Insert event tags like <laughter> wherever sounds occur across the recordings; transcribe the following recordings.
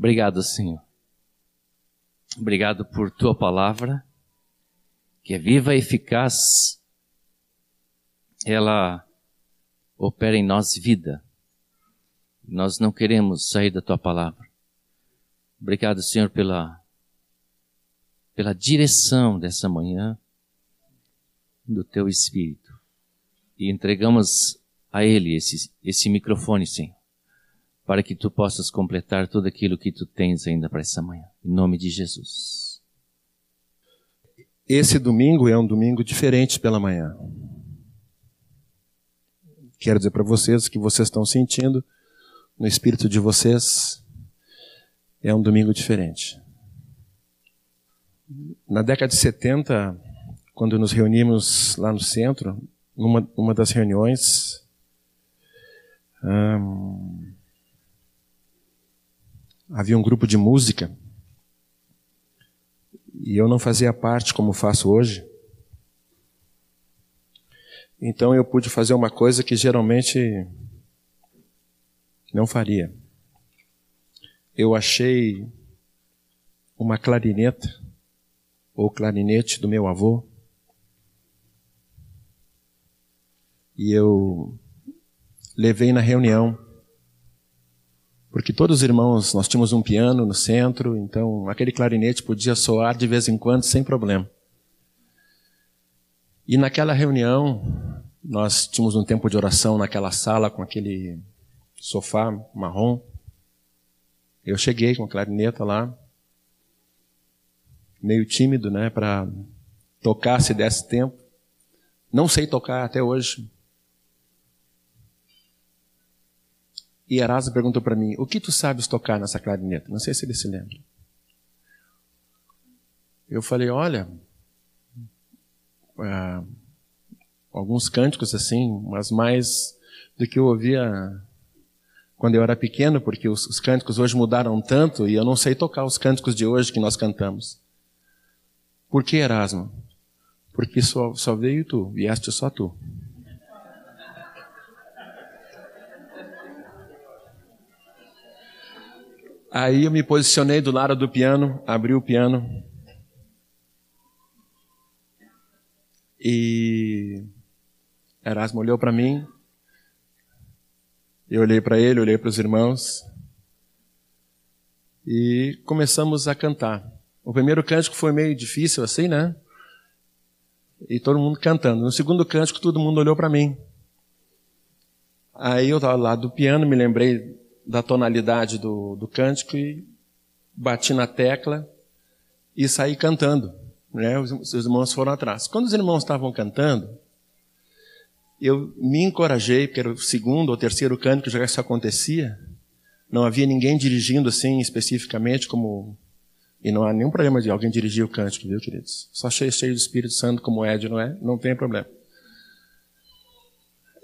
Obrigado, Senhor. Obrigado por tua palavra, que é viva e eficaz. Ela opera em nós vida. Nós não queremos sair da tua palavra. Obrigado, Senhor, pela, pela direção dessa manhã do teu Espírito. E entregamos a Ele esse, esse microfone, Senhor, para que tu possas completar tudo aquilo que tu tens ainda para essa manhã. Em nome de Jesus. Esse domingo é um domingo diferente pela manhã. Quero dizer para vocês que vocês estão sentindo no espírito de vocês é um domingo diferente. Na década de 70, quando nos reunimos lá no centro, numa, numa das reuniões, havia um grupo de música e eu não fazia parte como faço hoje. Então eu pude fazer uma coisa que geralmente não faria. Eu achei uma clarineta ou clarinete do meu avô e eu levei na reunião porque todos os irmãos, nós tínhamos um piano no centro, então aquele clarinete podia soar de vez em quando sem problema. E naquela reunião, nós tínhamos um tempo de oração naquela sala com aquele sofá marrom. Eu cheguei com a clarineta lá, meio tímido, né, para tocar se desse tempo. Não sei tocar até hoje. E Erasmo perguntou para mim: O que tu sabes tocar nessa clarineta? Não sei se ele se lembra. Eu falei: Olha, ah, alguns cânticos assim, mas mais do que eu ouvia quando eu era pequeno, porque os, os cânticos hoje mudaram tanto e eu não sei tocar os cânticos de hoje que nós cantamos. Por que Erasmo? Porque só, só veio tu, vieste só tu. Aí eu me posicionei do lado do piano, abri o piano. E Erasmo olhou para mim. Eu olhei para ele, olhei para os irmãos. E começamos a cantar. O primeiro cântico foi meio difícil assim, né? E todo mundo cantando. No segundo cântico, todo mundo olhou para mim. Aí eu estava lá do piano, me lembrei da tonalidade do, do cântico e bati na tecla e saí cantando. Né? Os, os irmãos foram atrás. Quando os irmãos estavam cantando, eu me encorajei, porque era o segundo ou terceiro cântico que já isso acontecia. Não havia ninguém dirigindo assim especificamente, como. E não há nenhum problema de alguém dirigir o cântico, viu, queridos? Só cheio, cheio do Espírito Santo, como Ed, não é? Não tem problema.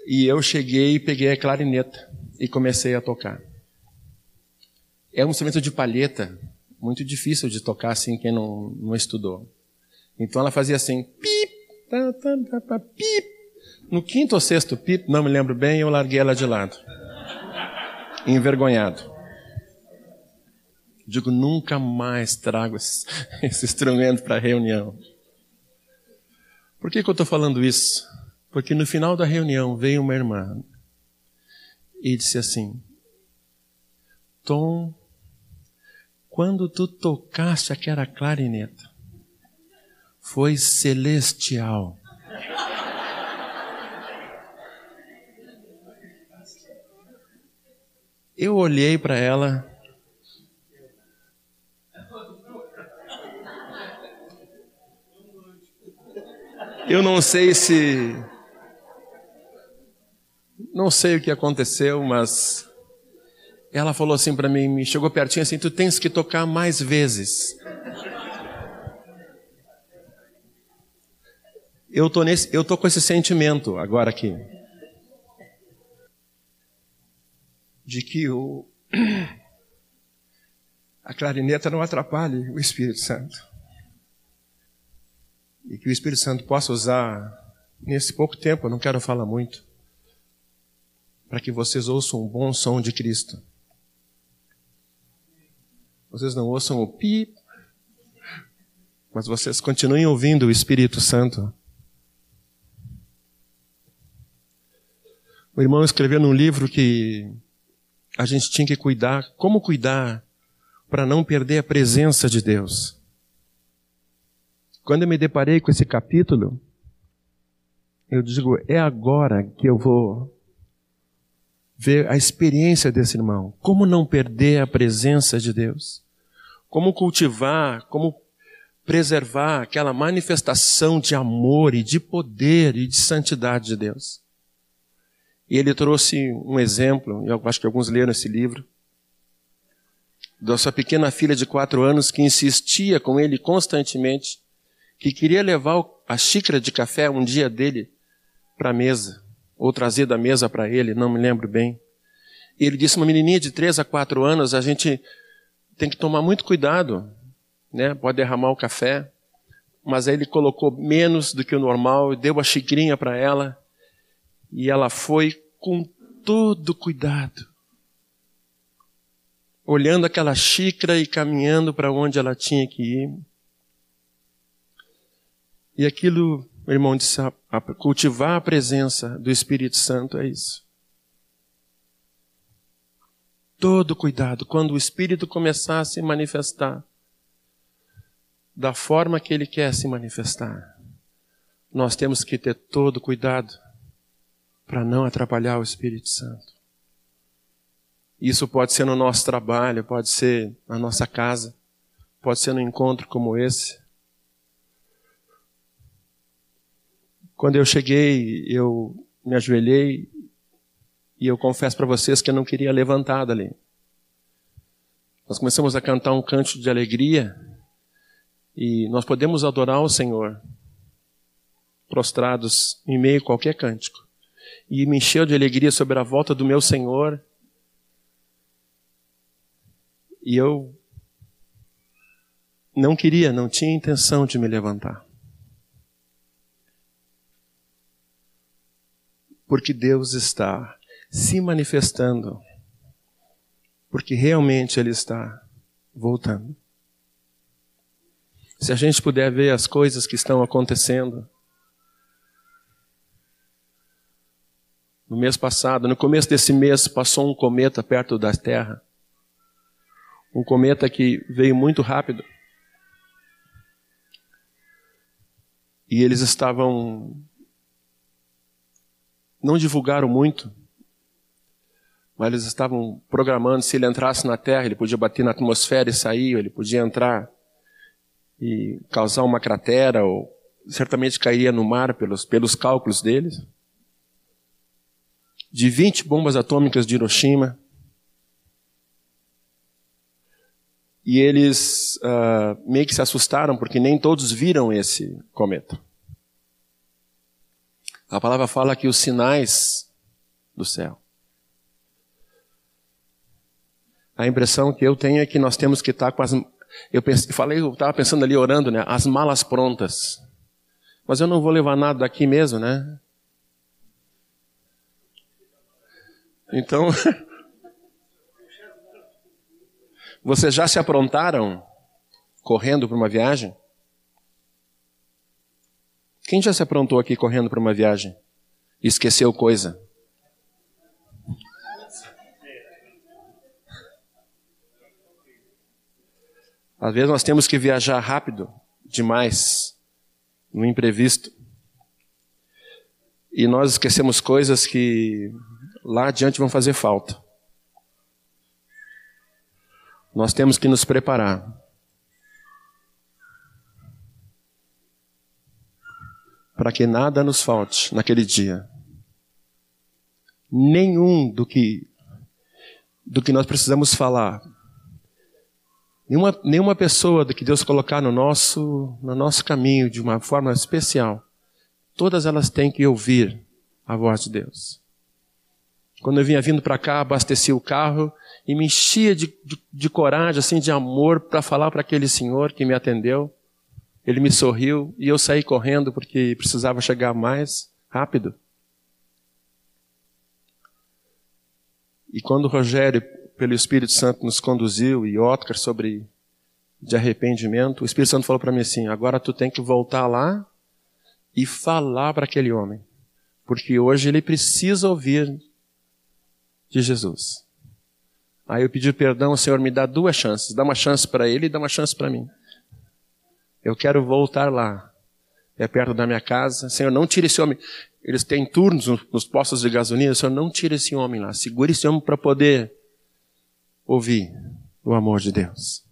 E eu cheguei e peguei a clarineta e comecei a tocar. É um instrumento de palheta, muito difícil de tocar assim, quem não, não estudou. Então ela fazia assim, pip, tá, tá, tá, tá, pip. No quinto ou sexto pip, não me lembro bem, eu larguei ela de lado. Envergonhado. Digo, nunca mais trago esse, <laughs> esse instrumento para a reunião. Por que, que eu estou falando isso? Porque no final da reunião veio uma irmã e disse assim: Tom, quando tu tocaste aquela clarineta, foi celestial. Eu olhei para ela. Eu não sei se. Não sei o que aconteceu, mas ela falou assim para mim, me chegou pertinho assim, tu tens que tocar mais vezes. Eu tô nesse, eu tô com esse sentimento agora aqui de que o <clears throat> a clarineta não atrapalhe o Espírito Santo. E que o Espírito Santo possa usar nesse pouco tempo, eu não quero falar muito, para que vocês ouçam um bom som de Cristo. Vocês não ouçam o pi, mas vocês continuem ouvindo o Espírito Santo. O irmão escreveu num livro que a gente tinha que cuidar, como cuidar para não perder a presença de Deus. Quando eu me deparei com esse capítulo, eu digo, é agora que eu vou ver a experiência desse irmão. Como não perder a presença de Deus? Como cultivar, como preservar aquela manifestação de amor e de poder e de santidade de Deus. E ele trouxe um exemplo, eu acho que alguns leram esse livro, da sua pequena filha de quatro anos que insistia com ele constantemente que queria levar a xícara de café um dia dele para a mesa, ou trazer da mesa para ele, não me lembro bem. E ele disse: uma menininha de três a quatro anos, a gente tem que tomar muito cuidado, né? Pode derramar o café, mas aí ele colocou menos do que o normal, deu a xicrinha para ela e ela foi com todo cuidado, olhando aquela xícara e caminhando para onde ela tinha que ir. E aquilo, meu irmão disse, cultivar a presença do Espírito Santo é isso. Todo cuidado, quando o Espírito começar a se manifestar, da forma que ele quer se manifestar, nós temos que ter todo cuidado para não atrapalhar o Espírito Santo. Isso pode ser no nosso trabalho, pode ser na nossa casa, pode ser no encontro como esse. Quando eu cheguei, eu me ajoelhei e eu confesso para vocês que eu não queria levantar dali. Nós começamos a cantar um canto de alegria e nós podemos adorar o Senhor prostrados em meio a qualquer cântico e me encheu de alegria sobre a volta do meu Senhor. E eu não queria, não tinha intenção de me levantar. Porque Deus está se manifestando. Porque realmente Ele está voltando. Se a gente puder ver as coisas que estão acontecendo, No mês passado, no começo desse mês, passou um cometa perto da Terra. Um cometa que veio muito rápido. E eles estavam. Não divulgaram muito, mas eles estavam programando se ele entrasse na Terra, ele podia bater na atmosfera e sair, ele podia entrar e causar uma cratera, ou certamente cairia no mar pelos, pelos cálculos deles de 20 bombas atômicas de Hiroshima. E eles uh, meio que se assustaram porque nem todos viram esse cometa. A palavra fala que os sinais do céu. A impressão que eu tenho é que nós temos que estar com as. Eu pensei, falei, eu estava pensando ali orando, né? As malas prontas. Mas eu não vou levar nada daqui mesmo, né? Então, <laughs> vocês já se aprontaram correndo para uma viagem? Quem já se aprontou aqui correndo para uma viagem? Esqueceu coisa? Às vezes nós temos que viajar rápido demais no imprevisto. E nós esquecemos coisas que lá adiante vão fazer falta. Nós temos que nos preparar. Para que nada nos falte naquele dia. Nenhum do que do que nós precisamos falar. Nenhuma, nenhuma pessoa que Deus colocar no nosso, no nosso caminho de uma forma especial, todas elas têm que ouvir a voz de Deus. Quando eu vinha vindo para cá, abasteci o carro e me enchia de, de, de coragem, assim, de amor, para falar para aquele senhor que me atendeu. Ele me sorriu e eu saí correndo porque precisava chegar mais rápido. E quando o Rogério pelo Espírito Santo nos conduziu e Otcar sobre de arrependimento, o Espírito Santo falou para mim assim: agora tu tem que voltar lá e falar para aquele homem, porque hoje ele precisa ouvir de Jesus. Aí eu pedi perdão, o Senhor me dá duas chances, dá uma chance para ele e dá uma chance para mim. Eu quero voltar lá, é perto da minha casa. Senhor, não tire esse homem. Eles têm turnos nos postos de gasolina. Senhor, não tire esse homem lá. Segure esse homem para poder ouvir o amor de Deus.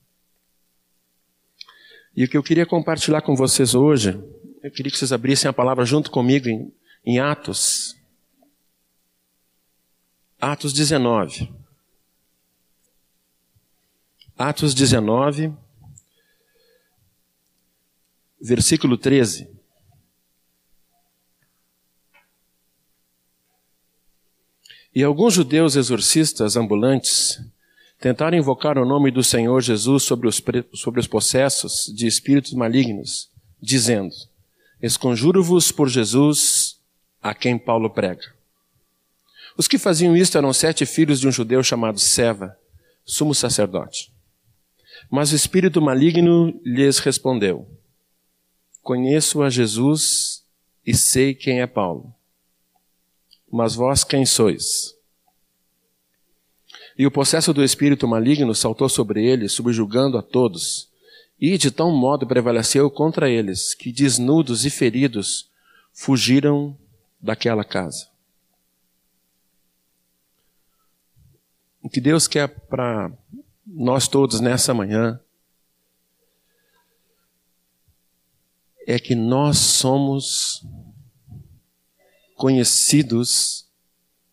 E o que eu queria compartilhar com vocês hoje, eu queria que vocês abrissem a palavra junto comigo em, em Atos. Atos 19. Atos 19, versículo 13. E alguns judeus exorcistas ambulantes tentaram invocar o nome do Senhor Jesus sobre os, sobre os possessos de espíritos malignos, dizendo: Esconjuro-vos por Jesus a quem Paulo prega. Os que faziam isto eram sete filhos de um judeu chamado Seva, sumo sacerdote. Mas o espírito maligno lhes respondeu: Conheço a Jesus e sei quem é Paulo. Mas vós quem sois? E o processo do espírito maligno saltou sobre ele, subjugando a todos, e de tal modo prevaleceu contra eles, que desnudos e feridos fugiram daquela casa. O que Deus quer para nós todos nessa manhã é que nós somos conhecidos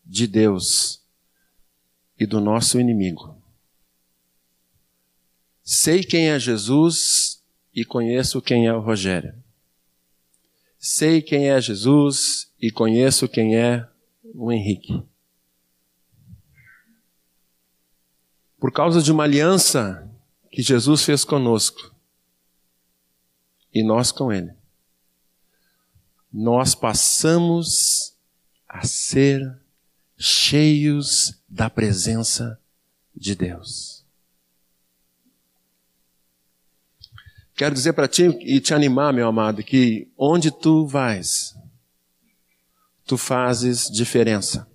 de Deus e do nosso inimigo. Sei quem é Jesus e conheço quem é o Rogério. Sei quem é Jesus e conheço quem é o Henrique. Por causa de uma aliança que Jesus fez conosco e nós com Ele, nós passamos a ser cheios da presença de Deus. Quero dizer para ti e te animar, meu amado, que onde tu vais, tu fazes diferença.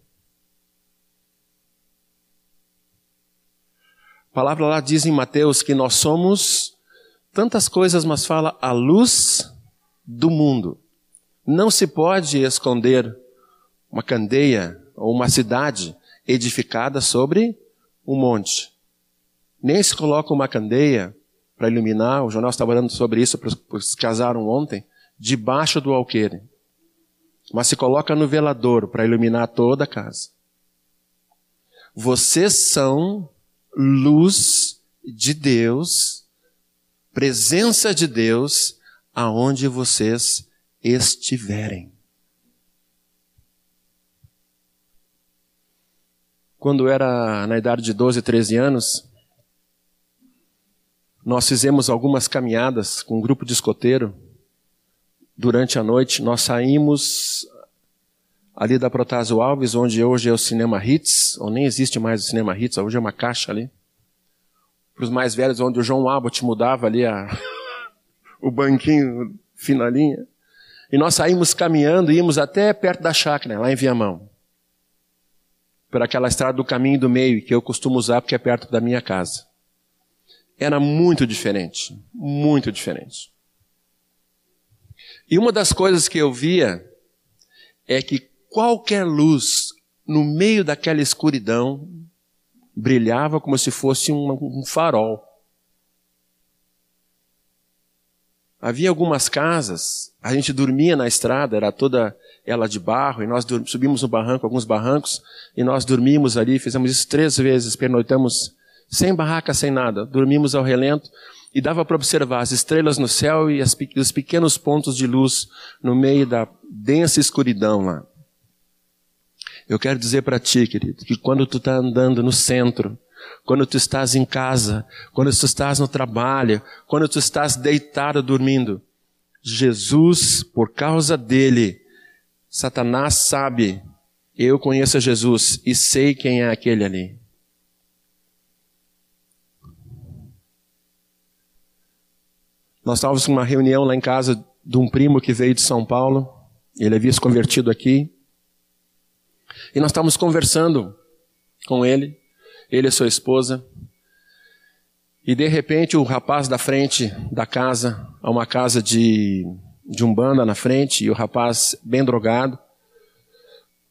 A palavra lá diz em Mateus que nós somos tantas coisas, mas fala a luz do mundo. Não se pode esconder uma candeia ou uma cidade edificada sobre um monte. Nem se coloca uma candeia para iluminar, o jornal estava falando sobre isso para os que casaram ontem, debaixo do alqueire. Mas se coloca no velador para iluminar toda a casa. Vocês são luz de Deus, presença de Deus, aonde vocês estiverem. Quando era na idade de 12, 13 anos, nós fizemos algumas caminhadas com um grupo de escoteiro. Durante a noite, nós saímos ali da Protásio Alves, onde hoje é o Cinema Hits, ou nem existe mais o Cinema Hits, hoje é uma caixa ali. Para os mais velhos, onde o João Abbott mudava ali a, <laughs> o banquinho finalinha. E nós saímos caminhando, íamos até perto da chácara, lá em Viamão por aquela estrada do caminho do meio, que eu costumo usar porque é perto da minha casa. Era muito diferente, muito diferente. E uma das coisas que eu via é que qualquer luz no meio daquela escuridão brilhava como se fosse um, um farol. Havia algumas casas, a gente dormia na estrada, era toda ela de barro, e nós subimos no barranco, alguns barrancos, e nós dormimos ali, fizemos isso três vezes, pernoitamos sem barraca, sem nada, dormimos ao relento, e dava para observar as estrelas no céu e as, os pequenos pontos de luz no meio da densa escuridão lá. Eu quero dizer para ti, querido, que quando tu está andando no centro, quando tu estás em casa, quando tu estás no trabalho, quando tu estás deitado dormindo. Jesus, por causa dele, Satanás sabe, eu conheço Jesus e sei quem é aquele ali. Nós estávamos em uma reunião lá em casa de um primo que veio de São Paulo, ele havia se convertido aqui. E nós estávamos conversando com ele ele e sua esposa. E de repente o rapaz da frente da casa, há uma casa de, de umbanda na frente, e o rapaz bem drogado.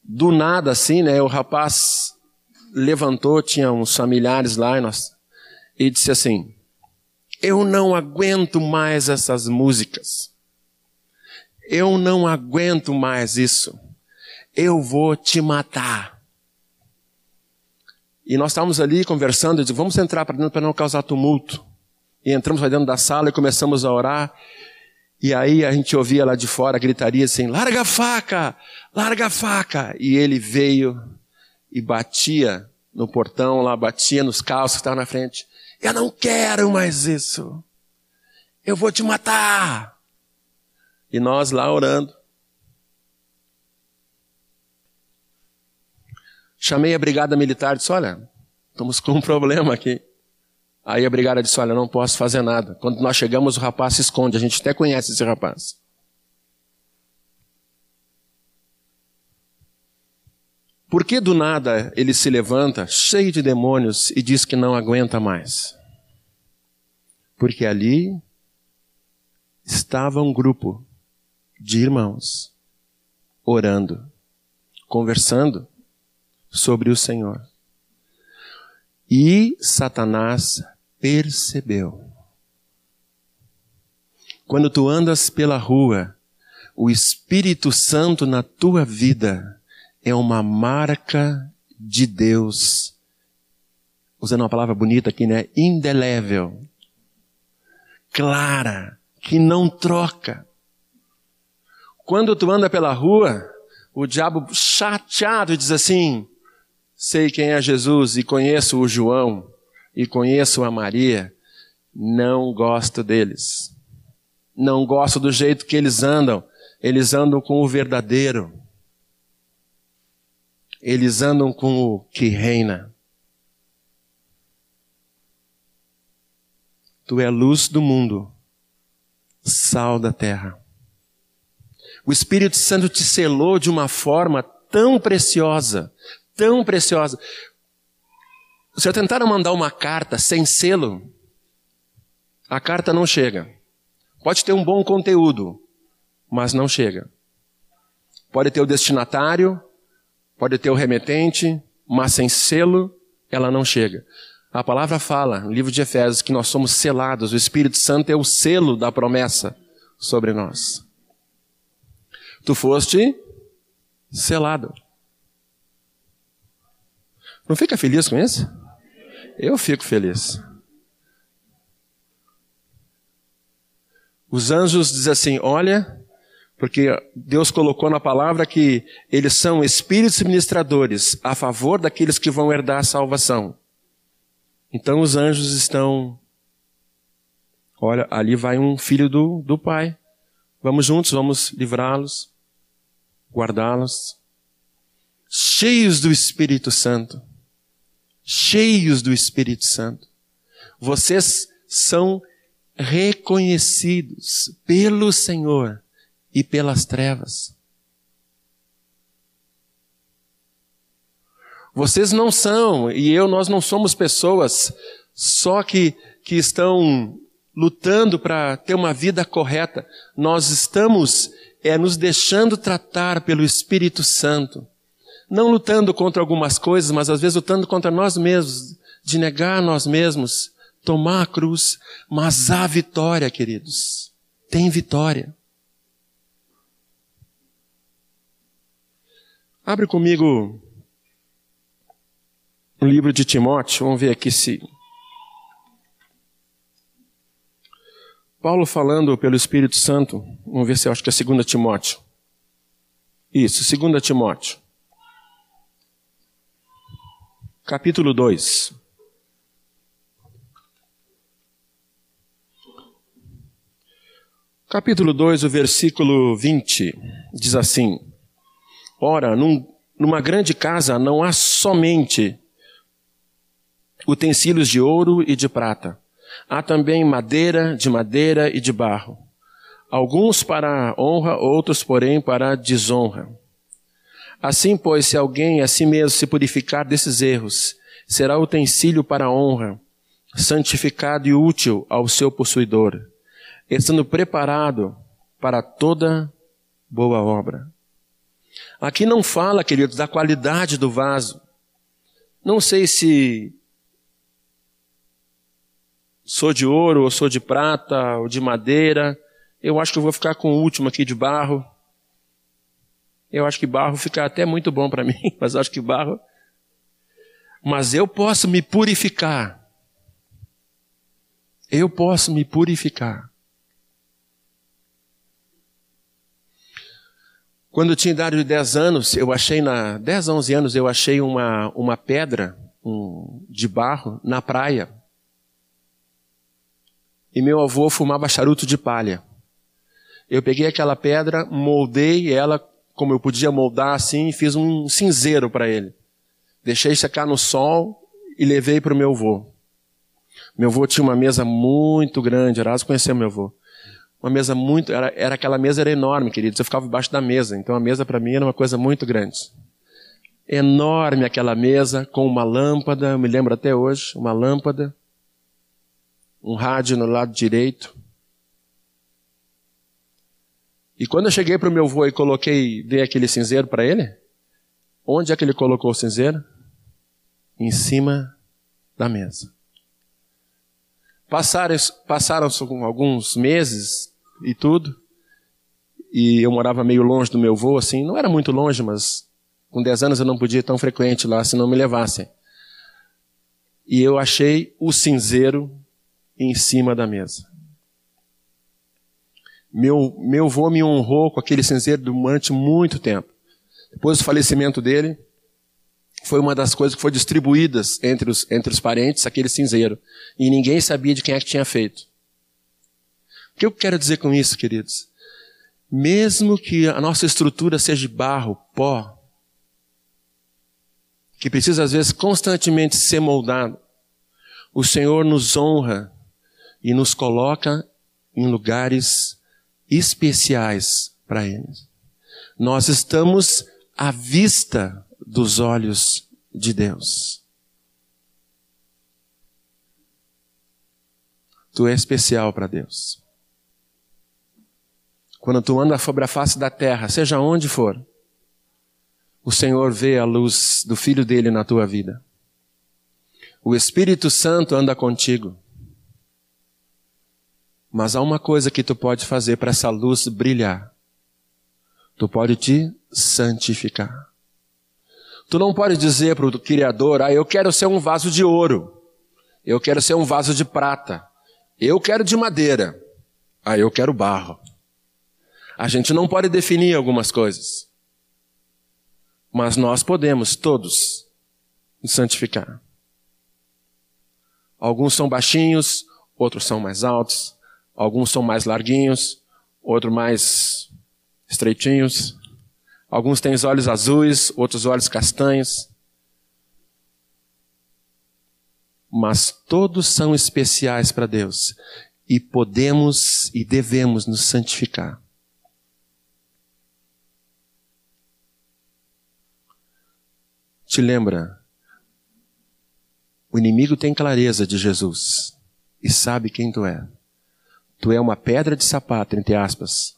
Do nada assim, né, o rapaz levantou, tinha uns familiares lá, e, nós, e disse assim, eu não aguento mais essas músicas. Eu não aguento mais isso. Eu vou te matar. E nós estávamos ali conversando, eu disse, vamos entrar para dentro para não causar tumulto. E entramos para dentro da sala e começamos a orar. E aí a gente ouvia lá de fora gritaria assim: larga a faca, larga a faca. E ele veio e batia no portão lá, batia nos carros que estavam na frente. Eu não quero mais isso. Eu vou te matar. E nós lá orando. Chamei a brigada militar e disse: Olha, estamos com um <laughs> problema aqui. Aí a brigada disse: Olha, não posso fazer nada. Quando nós chegamos, o rapaz se esconde. A gente até conhece esse rapaz. Por que do nada ele se levanta, cheio de demônios, e diz que não aguenta mais? Porque ali estava um grupo de irmãos orando, conversando sobre o Senhor. E Satanás percebeu. Quando tu andas pela rua, o Espírito Santo na tua vida é uma marca de Deus. Usando uma palavra bonita aqui, né? Indelével. Clara. Que não troca. Quando tu anda pela rua, o diabo chateado diz assim: sei quem é Jesus e conheço o João e conheço a Maria, não gosto deles. Não gosto do jeito que eles andam. Eles andam com o verdadeiro. Eles andam com o que reina. Tu é luz do mundo, sal da terra. O Espírito Santo te selou de uma forma tão preciosa, tão preciosa. Se eu tentar mandar uma carta sem selo, a carta não chega. Pode ter um bom conteúdo, mas não chega. Pode ter o destinatário, Pode ter o remetente, mas sem selo, ela não chega. A palavra fala, no livro de Efésios, que nós somos selados, o Espírito Santo é o selo da promessa sobre nós. Tu foste selado. Não fica feliz com isso? Eu fico feliz. Os anjos dizem assim: Olha, porque Deus colocou na palavra que eles são espíritos ministradores a favor daqueles que vão herdar a salvação. Então os anjos estão. Olha, ali vai um filho do, do Pai. Vamos juntos, vamos livrá-los, guardá-los. Cheios do Espírito Santo. Cheios do Espírito Santo. Vocês são reconhecidos pelo Senhor e pelas trevas. Vocês não são, e eu, nós não somos pessoas só que, que estão lutando para ter uma vida correta. Nós estamos é, nos deixando tratar pelo Espírito Santo. Não lutando contra algumas coisas, mas às vezes lutando contra nós mesmos, de negar nós mesmos, tomar a cruz. Mas há vitória, queridos. Tem vitória. Abre comigo o livro de Timóteo, vamos ver aqui se. Paulo falando pelo Espírito Santo, vamos ver se eu acho que é 2 Timóteo. Isso, 2 Timóteo. Capítulo 2. Capítulo 2, o versículo 20, diz assim: Ora, num, numa grande casa não há somente utensílios de ouro e de prata, Há também madeira, de madeira e de barro. Alguns para honra, outros, porém, para desonra. Assim, pois, se alguém a si mesmo se purificar desses erros, será utensílio para honra, santificado e útil ao seu possuidor, estando preparado para toda boa obra. Aqui não fala, queridos, da qualidade do vaso. Não sei se sou de ouro, ou sou de prata, ou de madeira. Eu acho que eu vou ficar com o último aqui de barro. Eu acho que barro fica até muito bom para <laughs> mim, mas acho que barro. Mas eu posso me purificar. Eu posso me purificar. Quando eu tinha idade de 10 anos, eu achei na 10 a 11 anos, eu achei uma, uma pedra um, de barro na praia e meu avô fumava charuto de palha. Eu peguei aquela pedra, moldei ela como eu podia moldar assim e fiz um cinzeiro para ele. Deixei secar no sol e levei para o meu avô. Meu avô tinha uma mesa muito grande, Erasmo conheceu meu avô. Uma mesa muito, era, era aquela mesa era enorme, queridos. Eu ficava embaixo da mesa, então a mesa para mim era uma coisa muito grande. Enorme aquela mesa com uma lâmpada, eu me lembro até hoje, uma lâmpada um rádio no lado direito. E quando eu cheguei para o meu avô e coloquei, dei aquele cinzeiro para ele, onde é que ele colocou o cinzeiro? Em cima da mesa. Passaram, passaram alguns meses e tudo, e eu morava meio longe do meu avô, assim, não era muito longe, mas com 10 anos eu não podia ir tão frequente lá se não me levassem. E eu achei o cinzeiro em cima da mesa. Meu, meu avô me honrou com aquele cinzeiro durante muito tempo. Depois do falecimento dele, foi uma das coisas que foi distribuídas entre os, entre os parentes, aquele cinzeiro. E ninguém sabia de quem é que tinha feito. O que eu quero dizer com isso, queridos? Mesmo que a nossa estrutura seja de barro, pó, que precisa às vezes constantemente ser moldado, o Senhor nos honra e nos coloca em lugares especiais para eles. Nós estamos à vista dos olhos de Deus. Tu é especial para Deus. Quando tu anda sobre a face da terra, seja onde for, o Senhor vê a luz do Filho dele na tua vida. O Espírito Santo anda contigo. Mas há uma coisa que tu pode fazer para essa luz brilhar. Tu pode te santificar. Tu não pode dizer para o Criador, ah, eu quero ser um vaso de ouro. Eu quero ser um vaso de prata. Eu quero de madeira. Ah, eu quero barro. A gente não pode definir algumas coisas. Mas nós podemos, todos, nos santificar. Alguns são baixinhos, outros são mais altos. Alguns são mais larguinhos, outros mais estreitinhos. Alguns têm os olhos azuis, outros olhos castanhos. Mas todos são especiais para Deus e podemos e devemos nos santificar. Te lembra? O inimigo tem clareza de Jesus e sabe quem tu é. Tu é uma pedra de sapato, entre aspas,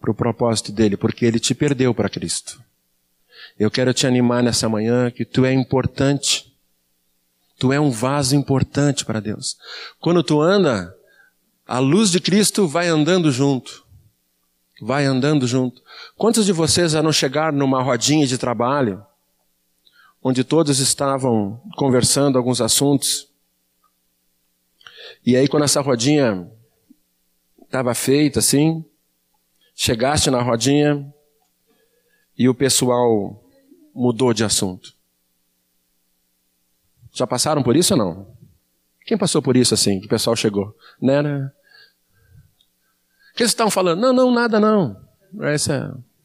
para o propósito dele, porque ele te perdeu para Cristo. Eu quero te animar nessa manhã que tu é importante. Tu é um vaso importante para Deus. Quando tu anda, a luz de Cristo vai andando junto. Vai andando junto. Quantos de vocês já não chegaram numa rodinha de trabalho, onde todos estavam conversando alguns assuntos, e aí quando essa rodinha estava feita assim, chegaste na rodinha e o pessoal mudou de assunto. Já passaram por isso ou não? Quem passou por isso assim, que o pessoal chegou? Né, né? O que eles estavam falando? Não, não, nada não. Essa... É-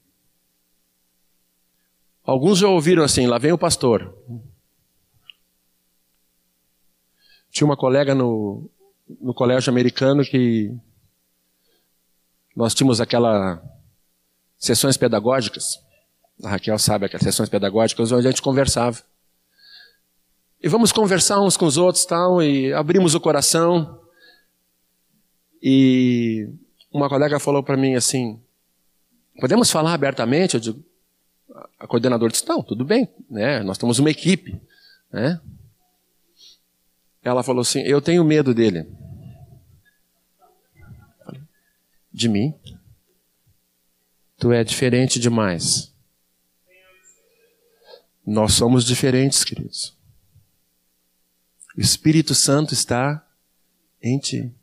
Alguns já ouviram assim, lá vem o pastor. Tinha uma colega no, no colégio americano que nós tínhamos aquela sessões pedagógicas. A Raquel sabe aquelas sessões pedagógicas onde a gente conversava. E vamos conversar uns com os outros tal, e abrimos o coração. E uma colega falou para mim assim: podemos falar abertamente? Eu digo, a coordenadora disse: não, tudo bem, né? Nós temos uma equipe, né? Ela falou assim: eu tenho medo dele. De mim? Tu é diferente demais. Nós somos diferentes, queridos. O Espírito Santo está em ti.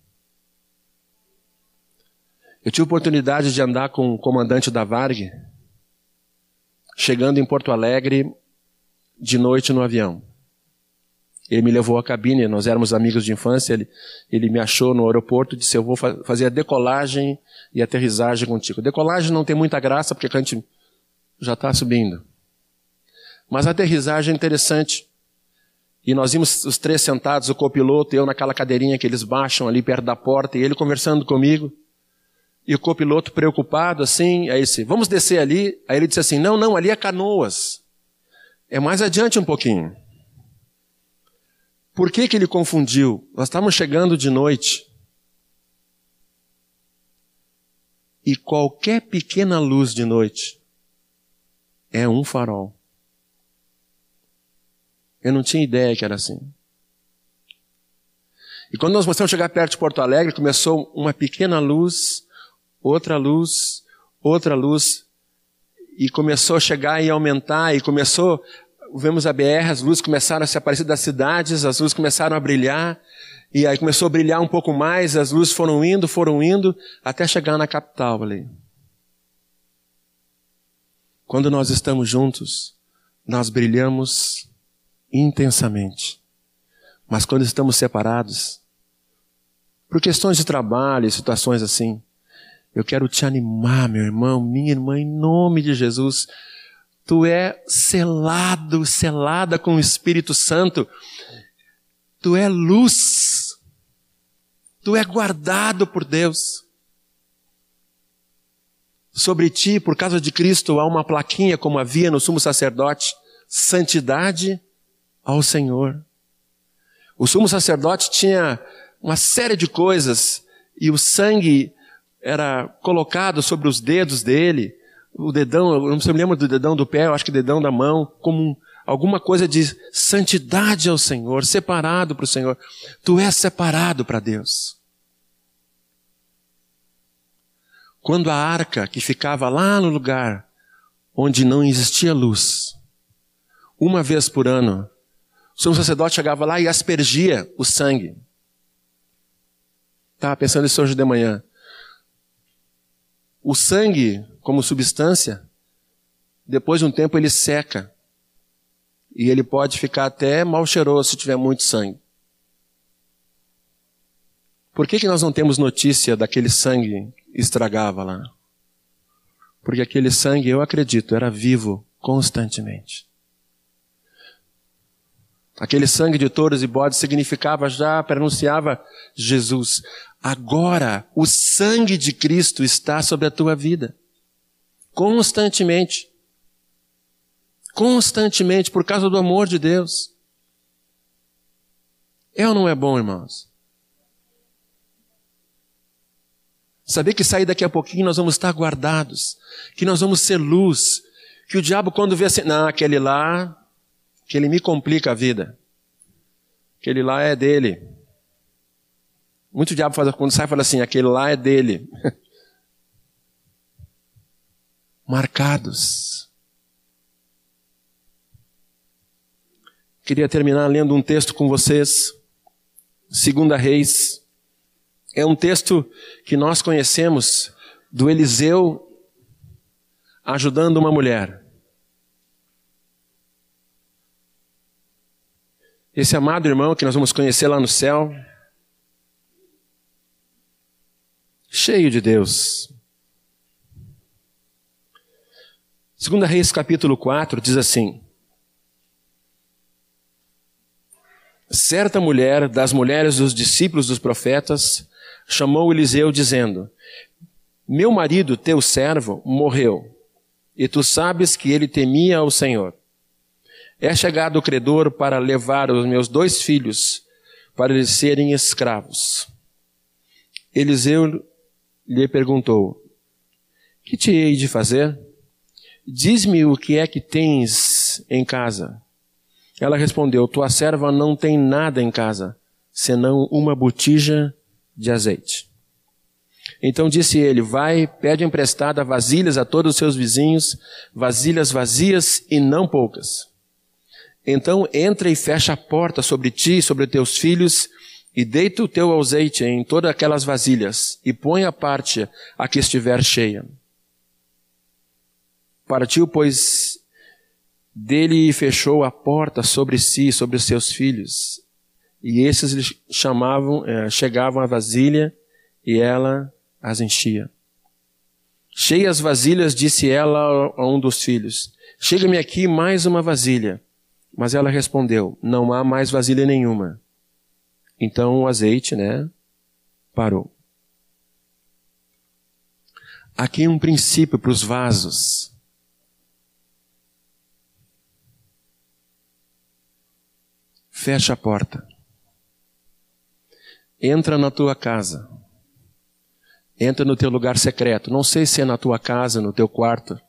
Eu tive oportunidade de andar com o comandante da Varg, chegando em Porto Alegre de noite no avião. Ele me levou à cabine, nós éramos amigos de infância, ele, ele me achou no aeroporto e disse, eu vou fa fazer a decolagem e aterrissagem contigo. Decolagem não tem muita graça porque a gente já está subindo. Mas a aterrissagem é interessante. E nós vimos os três sentados, o copiloto eu naquela cadeirinha que eles baixam ali perto da porta, e ele conversando comigo. E o copiloto preocupado assim, aí disse, vamos descer ali. Aí ele disse assim, não, não, ali é canoas. É mais adiante um pouquinho. Por que, que ele confundiu? Nós estávamos chegando de noite. E qualquer pequena luz de noite é um farol. Eu não tinha ideia que era assim. E quando nós começamos a chegar perto de Porto Alegre, começou uma pequena luz, outra luz, outra luz, e começou a chegar e aumentar, e começou, vemos a BR, as luzes começaram a se aparecer das cidades, as luzes começaram a brilhar, e aí começou a brilhar um pouco mais, as luzes foram indo, foram indo, até chegar na capital ali. Quando nós estamos juntos, nós brilhamos intensamente. Mas quando estamos separados, por questões de trabalho e situações assim, eu quero te animar, meu irmão, minha irmã, em nome de Jesus. Tu é selado, selada com o Espírito Santo. Tu é luz. Tu é guardado por Deus. Sobre ti, por causa de Cristo, há uma plaquinha como havia no sumo sacerdote: santidade ao Senhor. O sumo sacerdote tinha uma série de coisas e o sangue era colocado sobre os dedos dele, o dedão, eu não me lembro do dedão do pé, eu acho que dedão da mão, como alguma coisa de santidade ao Senhor, separado para o Senhor. Tu és separado para Deus. Quando a arca que ficava lá no lugar onde não existia luz, uma vez por ano, o sumo sacerdote chegava lá e aspergia o sangue. Estava pensando isso hoje de manhã. O sangue, como substância, depois de um tempo ele seca. E ele pode ficar até mal cheiroso se tiver muito sangue. Por que, que nós não temos notícia daquele sangue que estragava lá? Porque aquele sangue, eu acredito, era vivo constantemente. Aquele sangue de touros e bodes significava já, pronunciava Jesus. Agora, o sangue de Cristo está sobre a tua vida. Constantemente. Constantemente, por causa do amor de Deus. É ou não é bom, irmãos? Saber que sair daqui a pouquinho nós vamos estar guardados, que nós vamos ser luz, que o diabo quando vê assim, não, aquele lá, que ele me complica a vida. Aquele lá é dele. Muito diabo faz quando sai fala assim, aquele lá é dele. <laughs> Marcados. Queria terminar lendo um texto com vocês. Segunda Reis. É um texto que nós conhecemos do Eliseu ajudando uma mulher. Esse amado irmão que nós vamos conhecer lá no céu, cheio de Deus. Segunda Reis capítulo 4 diz assim: Certa mulher, das mulheres dos discípulos dos profetas, chamou Eliseu, dizendo: Meu marido, teu servo, morreu, e tu sabes que ele temia ao Senhor. É chegado o credor para levar os meus dois filhos para eles serem escravos. Eliseu lhe perguntou: Que te hei de fazer? Diz-me o que é que tens em casa. Ela respondeu: Tua serva não tem nada em casa, senão uma botija de azeite. Então disse ele: Vai, pede emprestada vasilhas a todos os seus vizinhos, vasilhas vazias e não poucas. Então entra e fecha a porta sobre ti e sobre teus filhos, e deita o teu azeite em todas aquelas vasilhas, e põe a parte a que estiver cheia. Partiu, pois, dele e fechou a porta sobre si, sobre os seus filhos. E esses lhe chamavam, eh, chegavam à vasilha, e ela as enchia. Cheias vasilhas, disse ela a um dos filhos: Chega-me aqui mais uma vasilha. Mas ela respondeu: Não há mais vasilha nenhuma. Então o azeite, né, parou. Aqui um princípio para os vasos. Fecha a porta. Entra na tua casa. Entra no teu lugar secreto. Não sei se é na tua casa, no teu quarto.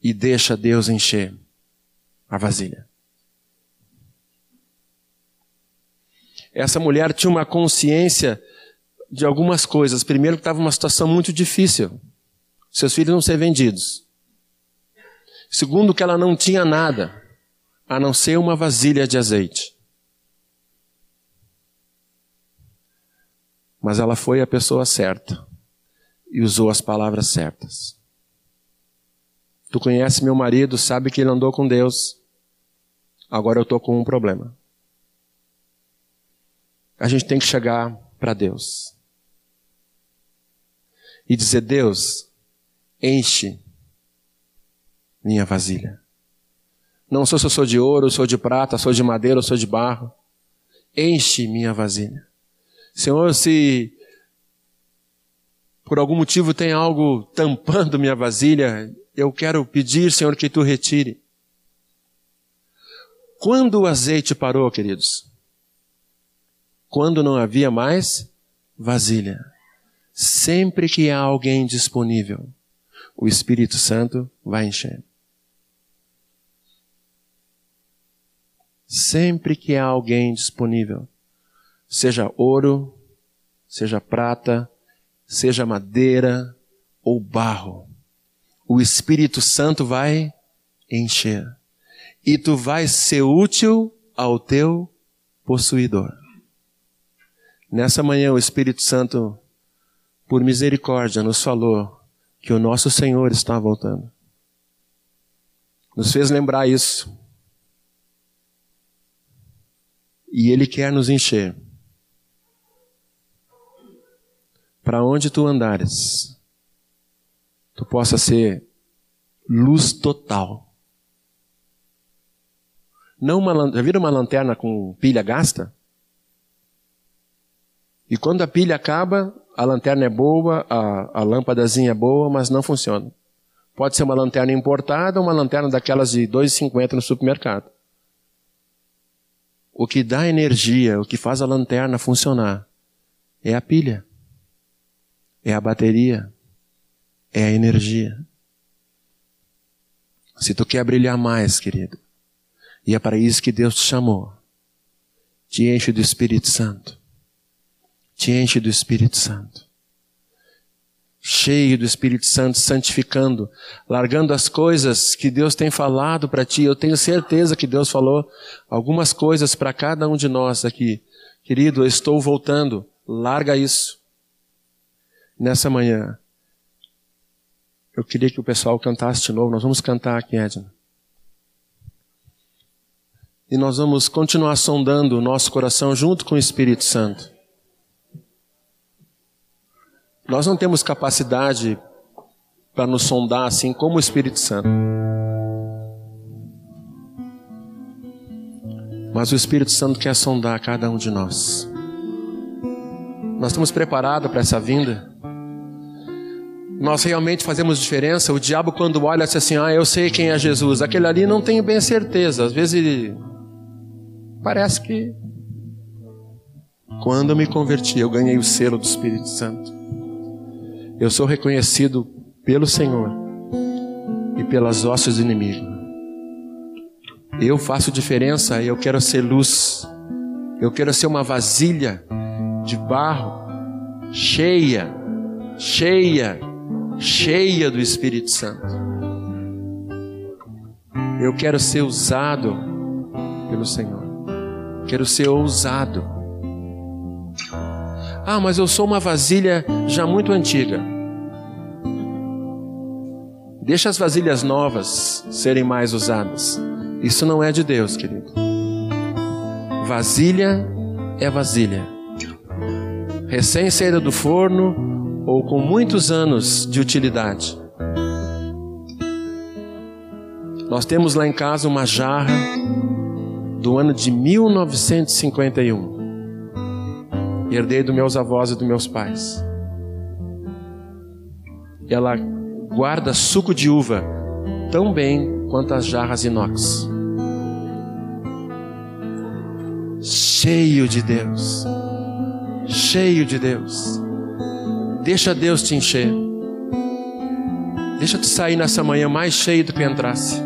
E deixa Deus encher a vasilha. Essa mulher tinha uma consciência de algumas coisas. Primeiro, que estava uma situação muito difícil. Seus filhos não ser vendidos. Segundo, que ela não tinha nada, a não ser uma vasilha de azeite. Mas ela foi a pessoa certa e usou as palavras certas. Tu conhece meu marido, sabe que ele andou com Deus. Agora eu estou com um problema. A gente tem que chegar para Deus e dizer: Deus, enche minha vasilha. Não sou se eu sou de ouro, sou de prata, sou de madeira, sou de barro. Enche minha vasilha. Senhor, se por algum motivo tem algo tampando minha vasilha, eu quero pedir, Senhor, que tu retire. Quando o azeite parou, queridos? Quando não havia mais vasilha. Sempre que há alguém disponível, o Espírito Santo vai encher. Sempre que há alguém disponível, seja ouro, seja prata, seja madeira ou barro, o Espírito Santo vai encher e tu vais ser útil ao teu possuidor. Nessa manhã o Espírito Santo, por misericórdia, nos falou que o nosso Senhor está voltando. Nos fez lembrar isso. E Ele quer nos encher. Para onde tu andares, tu possa ser luz total não uma, já viram uma lanterna com pilha gasta? E quando a pilha acaba, a lanterna é boa, a, a lâmpadazinha é boa, mas não funciona. Pode ser uma lanterna importada ou uma lanterna daquelas de 2,50 no supermercado. O que dá energia, o que faz a lanterna funcionar, é a pilha, é a bateria, é a energia. Se tu quer brilhar mais, querido, e é para isso que Deus te chamou. Te enche do Espírito Santo. Te enche do Espírito Santo. Cheio do Espírito Santo, santificando, largando as coisas que Deus tem falado para ti. Eu tenho certeza que Deus falou algumas coisas para cada um de nós aqui. Querido, eu estou voltando. Larga isso. Nessa manhã, eu queria que o pessoal cantasse de novo. Nós vamos cantar aqui, Edna e nós vamos continuar sondando o nosso coração junto com o Espírito Santo. Nós não temos capacidade para nos sondar assim como o Espírito Santo. Mas o Espírito Santo quer sondar cada um de nós. Nós estamos preparados para essa vinda? Nós realmente fazemos diferença? O diabo, quando olha assim, ah, eu sei quem é Jesus, aquele ali não tenho bem certeza. Às vezes ele. Parece que. Quando eu me converti, eu ganhei o selo do Espírito Santo. Eu sou reconhecido pelo Senhor e pelas hostes do inimigo. Eu faço diferença eu quero ser luz. Eu quero ser uma vasilha de barro cheia, cheia, cheia do Espírito Santo. Eu quero ser usado pelo Senhor. Quero ser ousado. Ah, mas eu sou uma vasilha já muito antiga. Deixa as vasilhas novas serem mais usadas. Isso não é de Deus, querido. Vasilha é vasilha. Recém-saída do forno ou com muitos anos de utilidade. Nós temos lá em casa uma jarra do ano de 1951. Herdei dos meus avós e dos meus pais. Ela guarda suco de uva tão bem quanto as jarras inox. Cheio de Deus, cheio de Deus. Deixa Deus te encher. Deixa te sair nessa manhã mais cheio do que entrasse.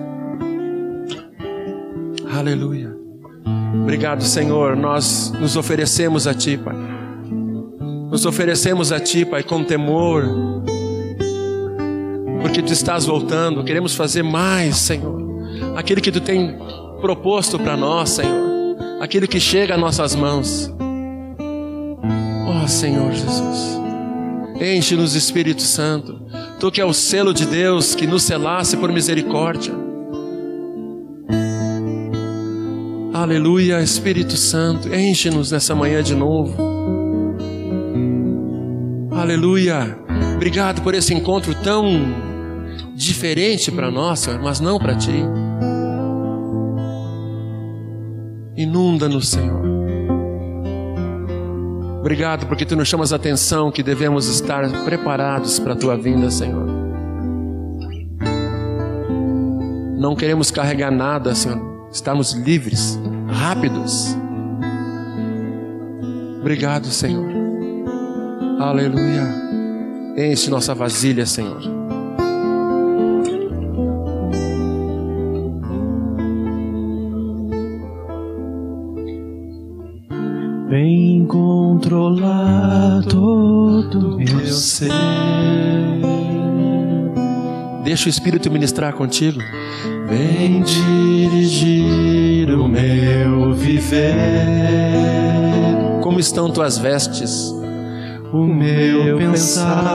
Aleluia. Obrigado, Senhor. Nós nos oferecemos a Ti, Pai. Nos oferecemos a Ti, Pai, com temor porque tu estás voltando. Queremos fazer mais, Senhor. Aquilo que tu tem proposto para nós, Senhor. Aquilo que chega a nossas mãos. Oh, Senhor Jesus. Enche-nos, Espírito Santo. Tu que é o selo de Deus que nos selasse por misericórdia. Aleluia, Espírito Santo. Enche-nos nessa manhã de novo. Aleluia. Obrigado por esse encontro tão diferente para nós, mas não para ti. Inunda-nos, Senhor. Obrigado porque tu nos chamas a atenção que devemos estar preparados para a tua vinda, Senhor. Não queremos carregar nada, Senhor. Estamos livres, rápidos. Obrigado, Senhor. Aleluia. Enche nossa vasilha, Senhor. Vem controlar todo meu ser. Deixa o Espírito ministrar contigo. Vem dirigir o meu viver. Como estão tuas vestes? O meu pensar,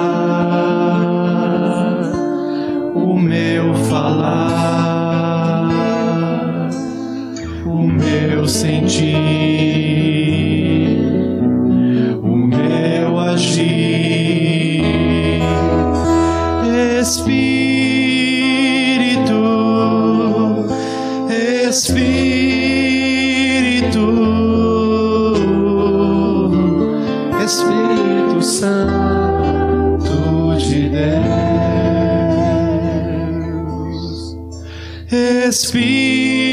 o meu falar, o meu sentir. Espírito, Espírito.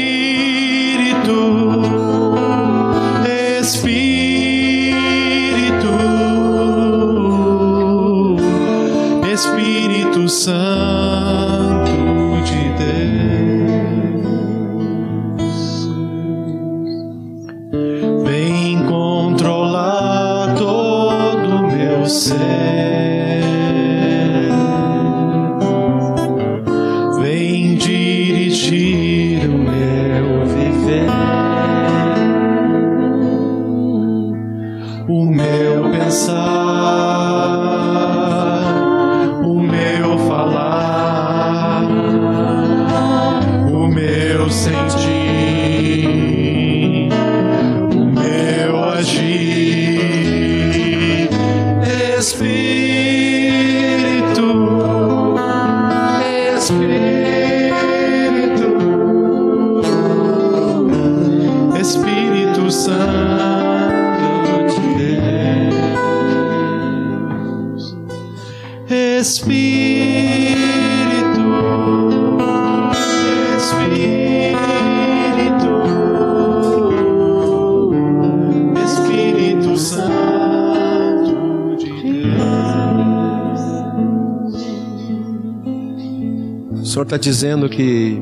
Está dizendo que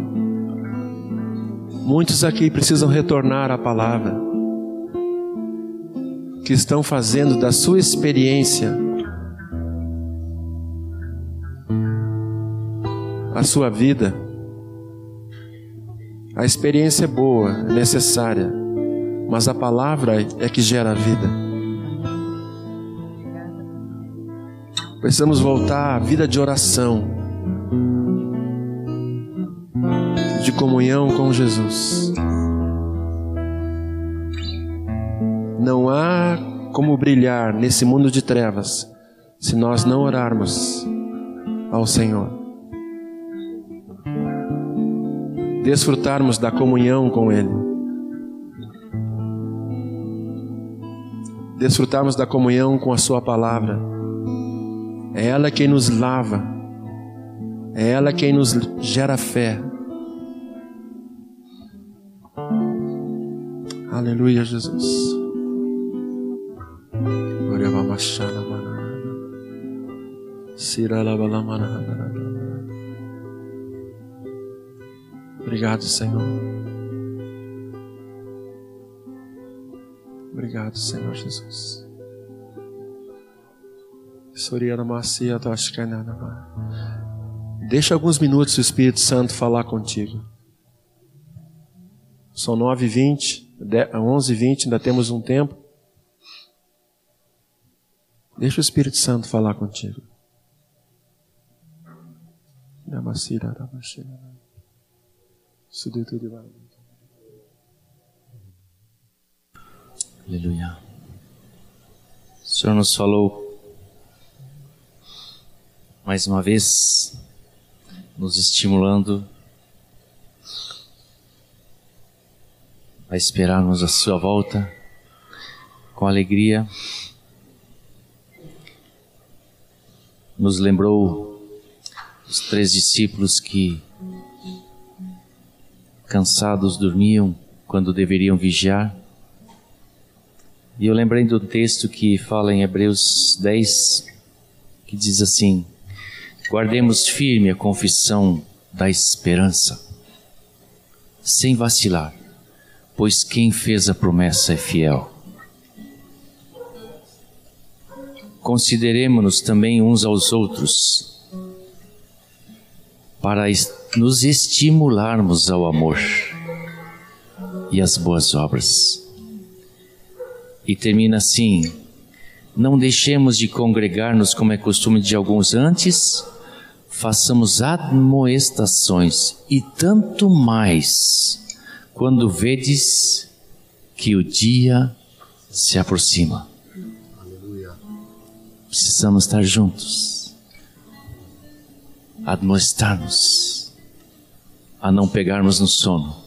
muitos aqui precisam retornar à palavra, que estão fazendo da sua experiência a sua vida. A experiência é boa, é necessária, mas a palavra é que gera a vida. Precisamos voltar à vida de oração, de comunhão com Jesus. Não há como brilhar nesse mundo de trevas se nós não orarmos ao Senhor. Desfrutarmos da comunhão com Ele. Desfrutarmos da comunhão com a Sua palavra. É ela quem nos lava, é ela quem nos gera fé. Aleluia, Jesus. Obrigado, Senhor. Obrigado, Senhor Jesus. Deixa alguns minutos o Espírito Santo falar contigo. São 9h20, 11h20, ainda temos um tempo. Deixa o Espírito Santo falar contigo. Aleluia. O Senhor nos falou mais uma vez, nos estimulando a esperarmos a Sua volta com alegria. Nos lembrou os três discípulos que, cansados, dormiam quando deveriam vigiar. E eu lembrei do texto que fala em Hebreus 10, que diz assim: Guardemos firme a confissão da esperança, sem vacilar, pois quem fez a promessa é fiel. Consideremos-nos também uns aos outros, para nos estimularmos ao amor e às boas obras. E termina assim: Não deixemos de congregar-nos como é costume de alguns antes, façamos admoestações, e tanto mais quando vedes que o dia se aproxima. Precisamos estar juntos, admoestar-nos, a não pegarmos no sono,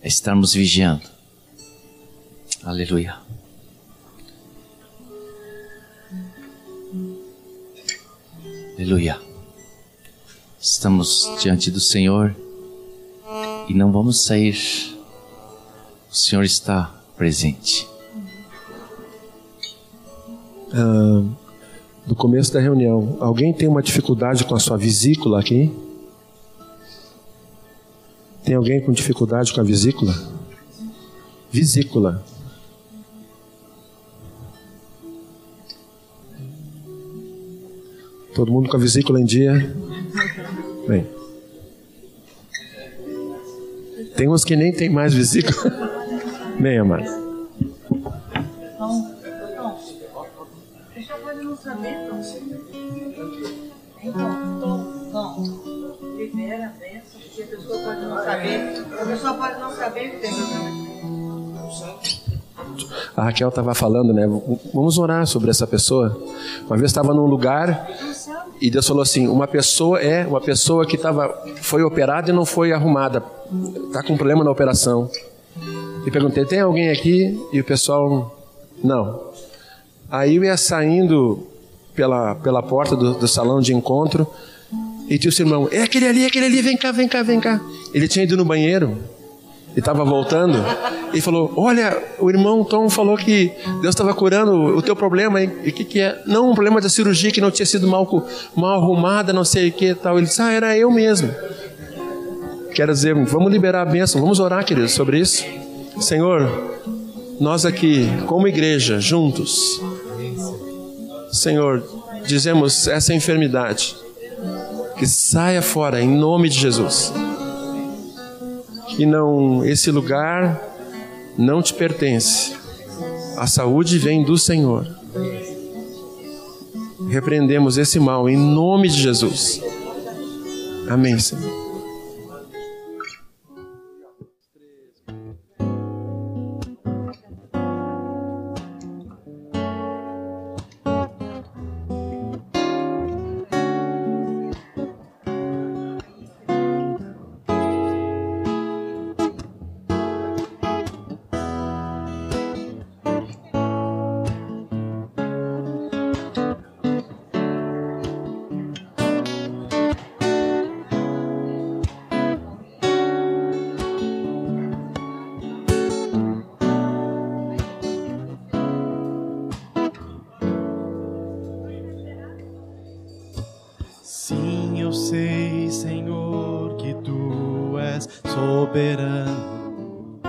a estarmos vigiando. Aleluia. Aleluia. Estamos diante do Senhor e não vamos sair. O Senhor está presente. Ah, do começo da reunião, alguém tem uma dificuldade com a sua vesícula aqui? Tem alguém com dificuldade com a vesícula? Vesícula. Todo mundo com a vesícula em dia? Bem. Tem uns que nem tem mais vesícula. Bem, amado. Então, a pessoa pode não saber, então. Não. Libera a bênção, porque a pessoa pode não saber. A pessoa pode não saber que tem. A Raquel estava falando, né? Vamos orar sobre essa pessoa. Uma vez estava num lugar e Deus falou assim: uma pessoa é uma pessoa que tava, foi operada e não foi arrumada, está com problema na operação. E perguntei: tem alguém aqui? E o pessoal não. Aí eu ia saindo pela, pela porta do, do salão de encontro e disse o irmão: É aquele ali, é aquele ali, vem cá, vem cá, vem cá. Ele tinha ido no banheiro e estava voltando e falou: Olha, o irmão Tom falou que Deus estava curando o teu problema. E o que, que é? Não, um problema da cirurgia que não tinha sido mal, mal arrumada, não sei o que tal. Ele disse: Ah, era eu mesmo. Quero dizer, vamos liberar a bênção, vamos orar, queridos, sobre isso. Senhor, nós aqui, como igreja, juntos, Senhor, dizemos essa enfermidade que saia fora em nome de Jesus. Que não esse lugar não te pertence. A saúde vem do Senhor. Repreendemos esse mal em nome de Jesus. Amém, Senhor. Sim, eu sei, Senhor, que tu és soberano.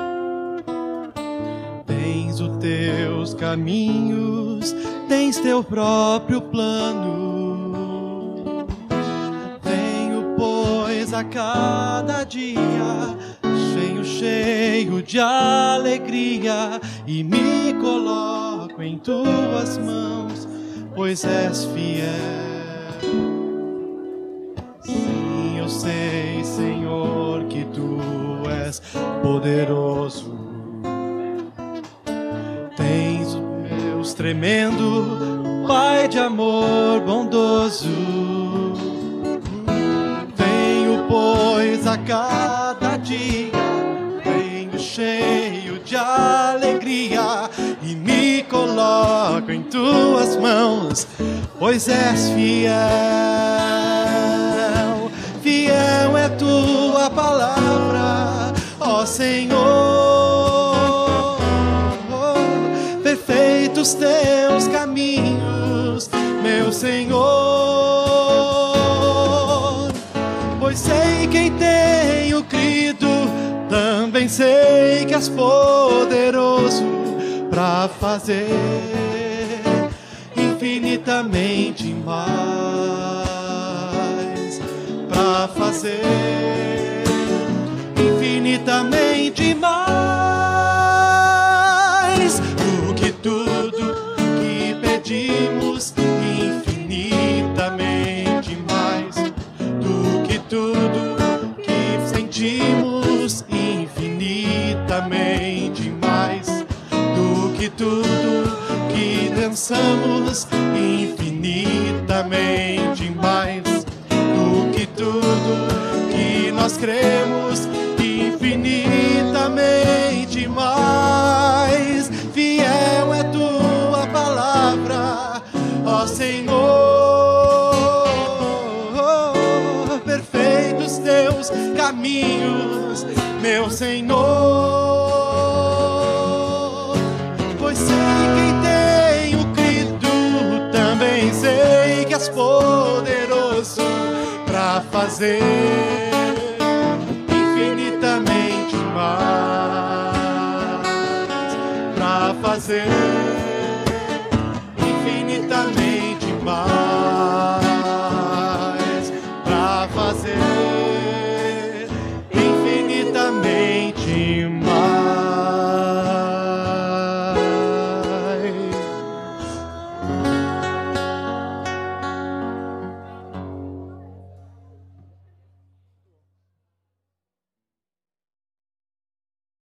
Tens os teus caminhos, tens teu próprio plano. Venho, pois, a cada dia, cheio, cheio de alegria, e me coloco em tuas mãos, pois és fiel. Sei, Senhor, que tu és poderoso. Tens os meus tremendo, Pai de amor bondoso. Venho, pois, a cada dia, venho cheio de alegria e me coloco em tuas mãos, pois és fiel. Fiel é tua palavra, ó Senhor. Perfeitos teus caminhos, meu Senhor. Pois sei quem tenho crido, também sei que és poderoso para fazer infinitamente mais fazer infinitamente mais do que tudo que pedimos, infinitamente mais do que tudo que sentimos, infinitamente mais do que tudo que dançamos, infinitamente nós cremos, infinitamente mais. Fiel é tua palavra, ó Senhor. Perfeitos teus caminhos, meu Senhor. Pois sei quem tenho crido, também sei que és poderoso para fazer mais, para fazer